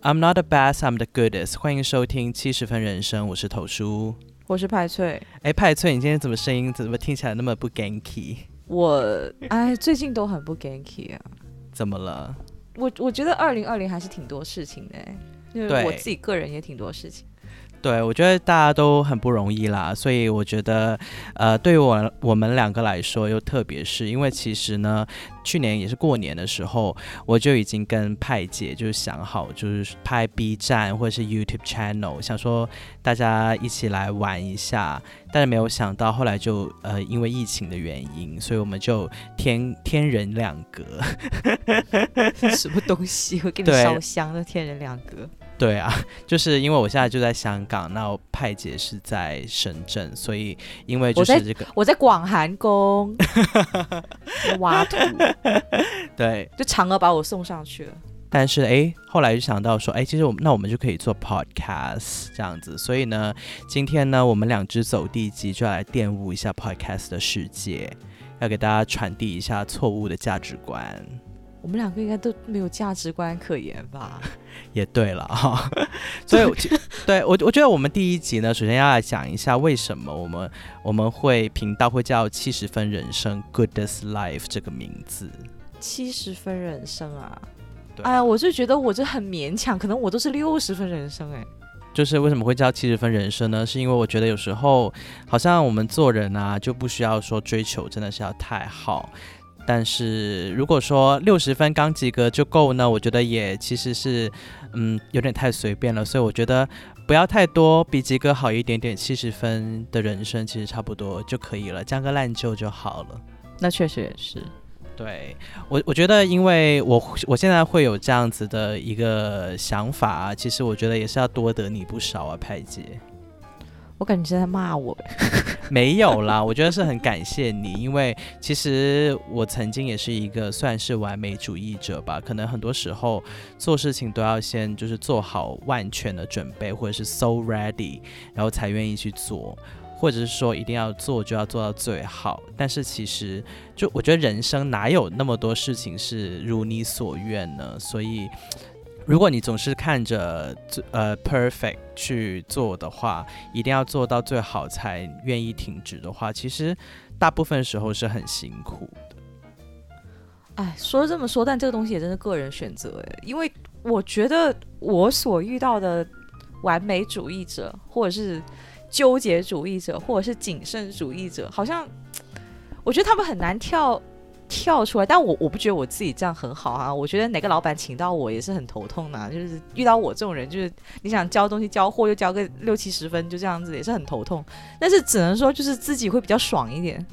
I'm not the best, I'm the goodest。欢迎收听七十分人生，我是头叔，我是派翠。哎，派翠，你今天怎么声音怎么听起来那么不 ganky？我哎，最近都很不 ganky 啊。怎么了？我我觉得二零二零还是挺多事情的，因为我自己个人也挺多事情。对，我觉得大家都很不容易啦，所以我觉得，呃，对于我我们两个来说，又特别是因为其实呢，去年也是过年的时候，我就已经跟派姐就是想好，就是拍 B 站或者是 YouTube channel，想说大家一起来玩一下，但是没有想到后来就呃因为疫情的原因，所以我们就天天人两隔，什么东西会给你烧香的天人两隔？对啊，就是因为我现在就在香港，那派姐是在深圳，所以因为就是这个，我在广寒宫 挖土，对，就嫦娥把我送上去了。但是哎，后来就想到说，哎，其实我们那我们就可以做 podcast 这样子，所以呢，今天呢，我们两只走地鸡就要来玷污一下 podcast 的世界，要给大家传递一下错误的价值观。我们两个应该都没有价值观可言吧？也对了哈，所以对我我觉得我们第一集呢，首先要来讲一下为什么我们我们会频道会叫七十分人生 Goodness Life 这个名字。七十分人生啊！哎呀，我就觉得我这很勉强，可能我都是六十分人生哎。就是为什么会叫七十分人生呢？是因为我觉得有时候好像我们做人啊，就不需要说追求真的是要太好。但是如果说六十分刚及格就够呢，我觉得也其实是，嗯，有点太随便了。所以我觉得不要太多，比及格好一点点，七十分的人生其实差不多就可以了，将个烂就就好了。那确实也是，对我我觉得，因为我我现在会有这样子的一个想法，其实我觉得也是要多得你不少啊，派姐。我感觉在骂我，没有啦，我觉得是很感谢你，因为其实我曾经也是一个算是完美主义者吧，可能很多时候做事情都要先就是做好万全的准备，或者是 so ready，然后才愿意去做，或者是说一定要做就要做到最好。但是其实就我觉得人生哪有那么多事情是如你所愿呢？所以。如果你总是看着呃 perfect 去做的话，一定要做到最好才愿意停止的话，其实大部分时候是很辛苦的。哎，说这么说，但这个东西也真是个人选择哎，因为我觉得我所遇到的完美主义者，或者是纠结主义者，或者是谨慎主义者，好像我觉得他们很难跳。跳出来，但我我不觉得我自己这样很好啊。我觉得哪个老板请到我也是很头痛的，就是遇到我这种人，就是你想交东西交货就交个六七十分，就这样子也是很头痛。但是只能说就是自己会比较爽一点。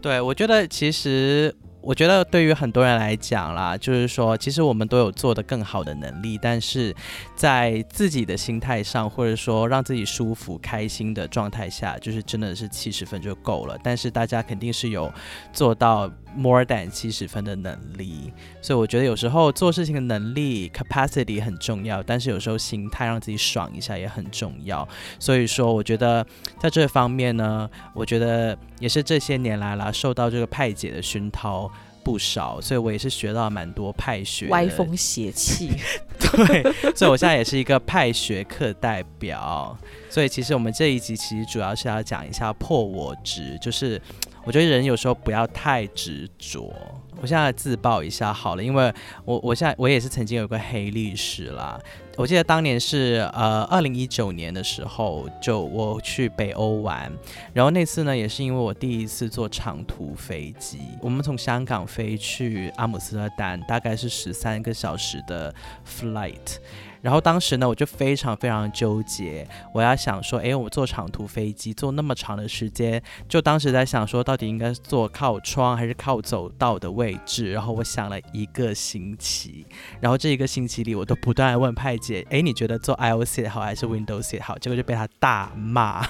对，我觉得其实。我觉得对于很多人来讲啦，就是说，其实我们都有做的更好的能力，但是在自己的心态上，或者说让自己舒服、开心的状态下，就是真的是七十分就够了。但是大家肯定是有做到 more than 七十分的能力，所以我觉得有时候做事情的能力 capacity 很重要，但是有时候心态让自己爽一下也很重要。所以说，我觉得在这方面呢，我觉得也是这些年来啦，受到这个派姐的熏陶。不少，所以我也是学到蛮多派学，歪风邪气。对，所以我现在也是一个派学课代表。所以其实我们这一集其实主要是要讲一下破我执，就是我觉得人有时候不要太执着。我现在自曝一下好了，因为我我现在我也是曾经有个黑历史啦。我记得当年是呃二零一九年的时候，就我去北欧玩，然后那次呢也是因为我第一次坐长途飞机，我们从香港飞去阿姆斯特丹，大概是十三个小时的 flight。然后当时呢，我就非常非常纠结，我要想说，哎，我坐长途飞机坐那么长的时间，就当时在想说，到底应该坐靠窗还是靠走道的位置？然后我想了一个星期，然后这一个星期里，我都不断问派姐，哎，你觉得坐 I O C 好还是 Windows 好？结果就被他大骂，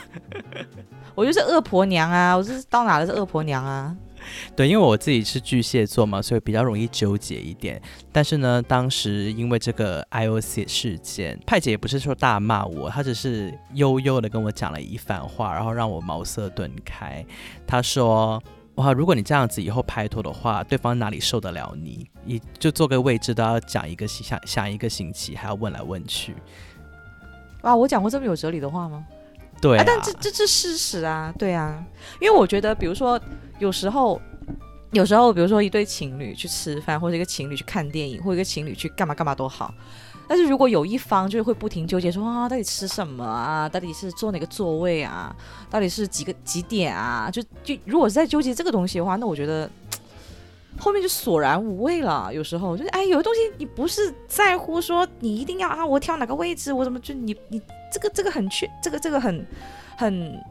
我就是恶婆娘啊，我是到哪都是恶婆娘啊。对，因为我自己是巨蟹座嘛，所以比较容易纠结一点。但是呢，当时因为这个 IOC 事件，派姐也不是说大骂我，她只是悠悠的跟我讲了一番话，然后让我茅塞顿开。她说：“哇，如果你这样子以后拍拖的话，对方哪里受得了你？你就坐个位置都要讲一个想想一个星期，还要问来问去。啊，我讲过这么有哲理的话吗？对、啊，但这这这事实啊，对啊，因为我觉得，比如说有时候，有时候，比如说一对情侣去吃饭，或者一个情侣去看电影，或者一个情侣去干嘛干嘛都好。但是如果有一方就是会不停纠结说啊，到底吃什么啊？到底是坐哪个座位啊？到底是几个几点啊？就就如果是在纠结这个东西的话，那我觉得后面就索然无味了。有时候就是哎，有的东西你不是在乎说你一定要啊，我挑哪个位置，我怎么就你你这个这个很确，这个这个很很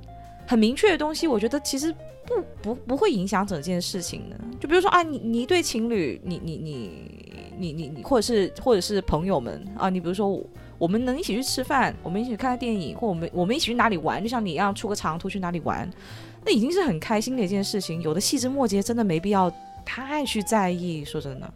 很明确的东西，我觉得其实不不不会影响整件事情的。就比如说啊，你你一对情侣，你你你。你你你，或者是或者是朋友们啊，你比如说我们能一起去吃饭，我们一起去看电影，或我们我们一起去哪里玩，就像你一样出个长途去哪里玩，那已经是很开心的一件事情。有的细枝末节真的没必要太去在意，说真的。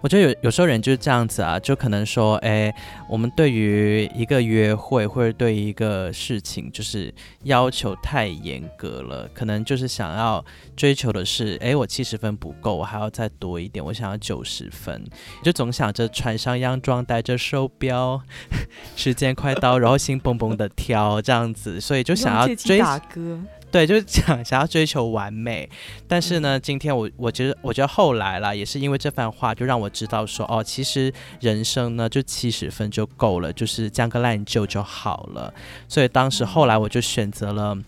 我觉得有有时候人就是这样子啊，就可能说，哎，我们对于一个约会或者对于一个事情，就是要求太严格了，可能就是想要追求的是，哎，我七十分不够，我还要再多一点，我想要九十分，就总想着穿上洋装，戴着手表，时间快到，然后心蹦蹦的跳这样子，所以就想要追。对，就是想想要追求完美，但是呢，今天我我觉得我觉得后来啦，也是因为这番话，就让我知道说，哦，其实人生呢就七十分就够了，就是将个烂就就好了。所以当时后来我就选择了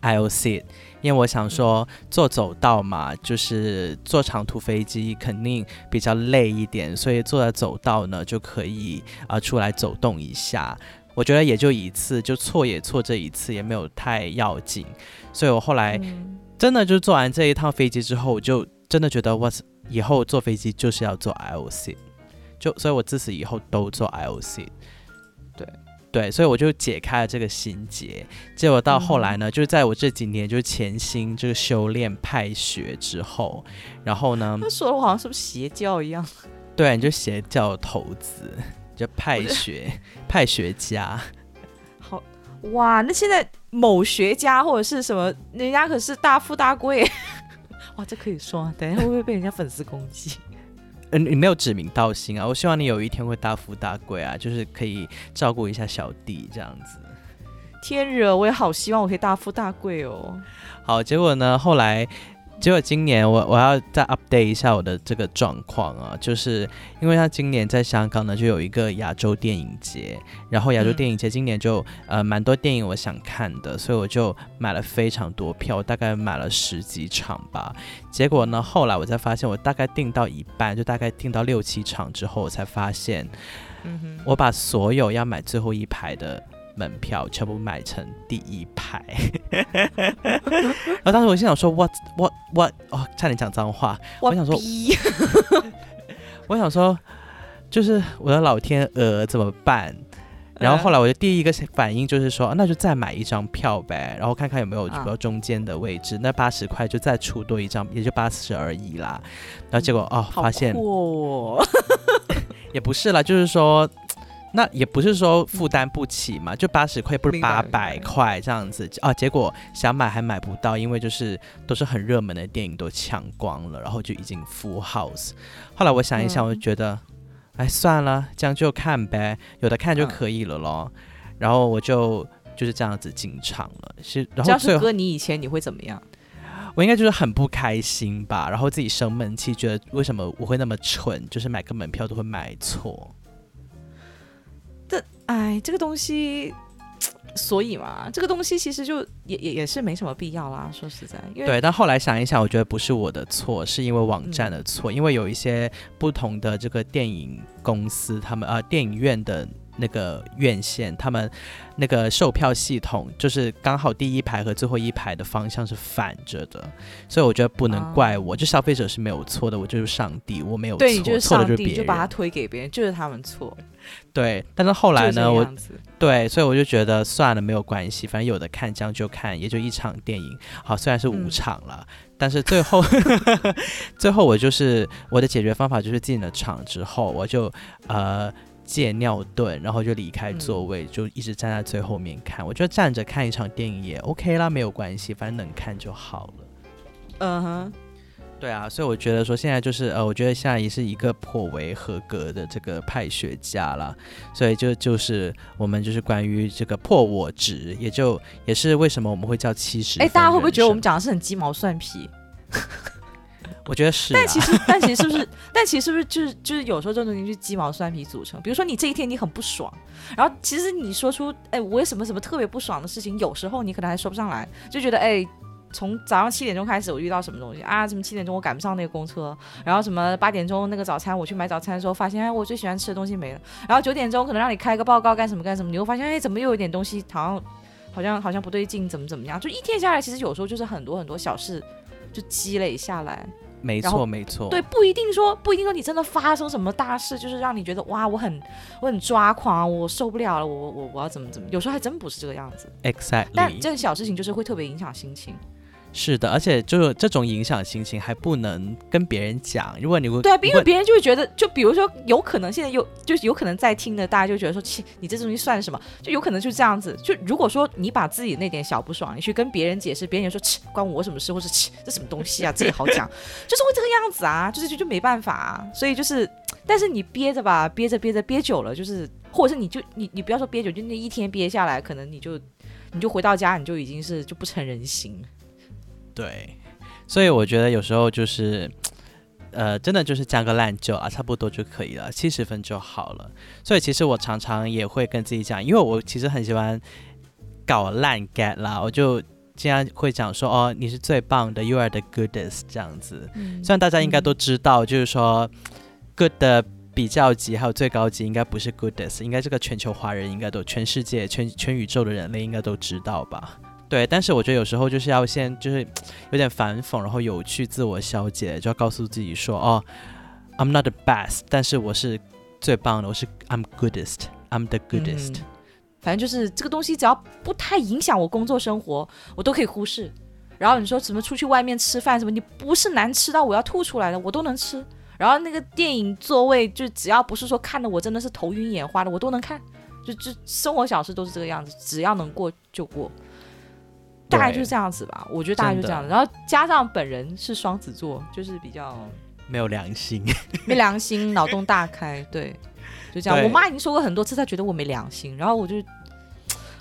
I O C，因为我想说坐走道嘛，就是坐长途飞机肯定比较累一点，所以坐在走道呢就可以啊出来走动一下。我觉得也就一次，就错也错这一次，也没有太要紧。所以我后来真的就坐完这一趟飞机之后，我就真的觉得我以后坐飞机就是要坐 IOC，就所以我自此以后都坐 IOC。对对，所以我就解开了这个心结。结果到后来呢，就是在我这几年就潜心这个修炼派学之后，然后呢，他说的我好像是不是邪教一样？对，你就邪教头子。就派学派学家，好哇！那现在某学家或者是什么，人家可是大富大贵，哇！这可以说，等一下会不会被人家粉丝攻击？嗯，你没有指名道姓啊！我希望你有一天会大富大贵啊，就是可以照顾一下小弟这样子。天热，我也好希望我可以大富大贵哦。好，结果呢，后来。结果今年我我要再 update 一下我的这个状况啊，就是因为他今年在香港呢就有一个亚洲电影节，然后亚洲电影节今年就呃蛮多电影我想看的，所以我就买了非常多票，大概买了十几场吧。结果呢后来我才发现，我大概订到一半，就大概订到六七场之后，我才发现，我把所有要买最后一排的。门票全部买成第一排，然后当时我心想说：“what what what？” 哦，差点讲脏话。我想说，我想说，就是我的老天鹅怎么办？然后后来我的第一个反应就是说，那就再买一张票呗，然后看看有没有比较中间的位置。那八十块就再出多一张，也就八十而已啦。然后结果哦，发现 也不是啦，就是说。那也不是说负担不起嘛，就八十块不是八百块这样子啊？结果想买还买不到，因为就是都是很热门的电影都抢光了，然后就已经 full house。后来我想一想，我就觉得，哎，算了，这样就看呗，有的看就可以了咯。然后我就就是这样子进场了。是，然后要是哥你以前你会怎么样？我应该就是很不开心吧，然后自己生闷气，觉得为什么我会那么蠢，就是买个门票都会买错。哎，这个东西，所以嘛，这个东西其实就也也也是没什么必要啦。说实在，因为对，但后来想一想，我觉得不是我的错，是因为网站的错，因为有一些不同的这个电影公司，他们呃电影院的。那个院线，他们那个售票系统就是刚好第一排和最后一排的方向是反着的，所以我觉得不能怪我，就消费者是没有错的，我就是上帝，我没有错，错的就是别人，就把它推给别人，就是他们错。对，但是后来呢，我对，所以我就觉得算了，没有关系，反正有的看，将就看，也就一场电影。好，虽然是五场了，但是最后 最后我就是我的解决方法就是进了场之后，我就呃。借尿遁，然后就离开座位，就一直站在最后面看。我觉得站着看一场电影也 OK 啦，没有关系，反正能看就好了。嗯哼，对啊，所以我觉得说现在就是呃，我觉得现在也是一个颇为合格的这个派学家了，所以就就是我们就是关于这个破我值，也就也是为什么我们会叫七十。哎，大家会不会觉得我们讲的是很鸡毛蒜皮？我觉得是，但其实，但其实是不是？但其实是不是就是就是有时候这种东西是鸡毛蒜皮组成？比如说你这一天你很不爽，然后其实你说出哎我有什么什么特别不爽的事情，有时候你可能还说不上来，就觉得哎从早上七点钟开始我遇到什么东西啊？什么七点钟我赶不上那个公车，然后什么八点钟那个早餐我去买早餐的时候发现哎我最喜欢吃的东西没了，然后九点钟可能让你开个报告干什么干什么，你会发现哎怎么又有点东西好像好像好像不对劲，怎么怎么样？就一天下来其实有时候就是很多很多小事就积累下来。没错，没错。对，不一定说，不一定说你真的发生什么大事，就是让你觉得哇，我很，我很抓狂，我受不了了，我我我要怎么怎么？有时候还真不是这个样子。Exactly。但这个小事情就是会特别影响心情。是的，而且就是这种影响心情还不能跟别人讲。如果你会对啊，因为别人就会觉得，就比如说，有可能现在有，就是有可能在听的，大家就觉得说，切，你这东西算什么？就有可能就是这样子。就如果说你把自己那点小不爽，你去跟别人解释，别人说，切，关我什么事？或是切，这什么东西啊？这也好讲，就是会这个样子啊，就是就就没办法啊。所以就是，但是你憋着吧，憋着憋着憋久了，就是，或者是你就你你不要说憋久，就那一天憋下来，可能你就你就回到家，你就已经是就不成人形。对。所以我觉得有时候就是，呃，真的就是加个烂酒啊，差不多就可以了，七十分就好了。所以其实我常常也会跟自己讲，因为我其实很喜欢搞烂 get 啦，我就经常会讲说，哦，你是最棒的，you are the goodest 这样子。虽然大家应该都知道，就是说 good 的比较级还有最高级应该不是 goodest，应该这个全球华人应该都，全世界全全宇宙的人类应该都知道吧。对，但是我觉得有时候就是要先就是有点反讽，然后有趣，自我消解，就要告诉自己说，哦，I'm not the best，但是我是最棒的，我是 I'm goodest，I'm the goodest。反正就是这个东西，只要不太影响我工作生活，我都可以忽视。然后你说什么出去外面吃饭什么，你不是难吃到我要吐出来的，我都能吃。然后那个电影座位，就只要不是说看的我真的是头晕眼花的，我都能看。就就生活小事都是这个样子，只要能过就过。大概就是这样子吧，我觉得大概就这样子。然后加上本人是双子座，就是比较没有良心，没良心，脑洞大开，对，就这样。我妈已经说过很多次，她觉得我没良心。然后我就，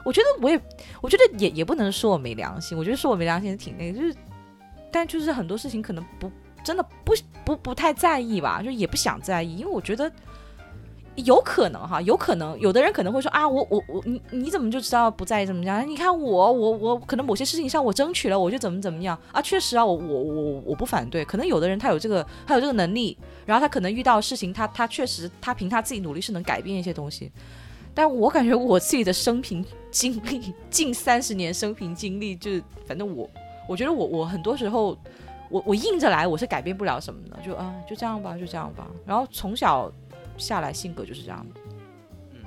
我觉得我也，我觉得也也不能说我没良心。我觉得说我没良心挺那个，就是，但就是很多事情可能不真的不不不太在意吧，就也不想在意，因为我觉得。有可能哈，有可能有的人可能会说啊，我我我你你怎么就知道不在意怎么样？你看我我我可能某些事情上我争取了，我就怎么怎么样啊？确实啊，我我我我不反对。可能有的人他有这个他有这个能力，然后他可能遇到事情，他他确实他凭他自己努力是能改变一些东西。但我感觉我自己的生平经历，近三十年生平经历，就是反正我我觉得我我很多时候我我硬着来，我是改变不了什么的，就啊就这样吧，就这样吧。然后从小。下来性格就是这样的。嗯，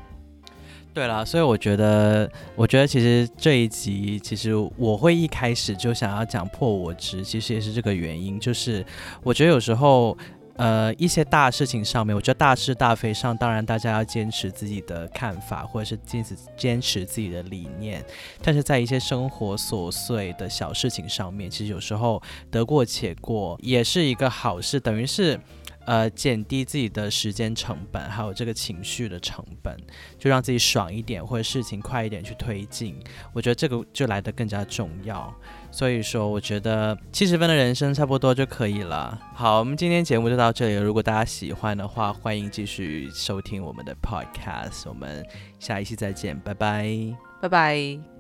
对了，所以我觉得，我觉得其实这一集，其实我会一开始就想要讲破我执，其实也是这个原因，就是我觉得有时候，呃，一些大事情上面，我觉得大是大非上，当然大家要坚持自己的看法，或者是坚持坚持自己的理念，但是在一些生活琐碎的小事情上面，其实有时候得过且过也是一个好事，等于是。呃，减低自己的时间成本，还有这个情绪的成本，就让自己爽一点，或者事情快一点去推进。我觉得这个就来得更加重要。所以说，我觉得七十分的人生差不多就可以了。好，我们今天节目就到这里了。如果大家喜欢的话，欢迎继续收听我们的 podcast。我们下一期再见，拜拜，拜拜。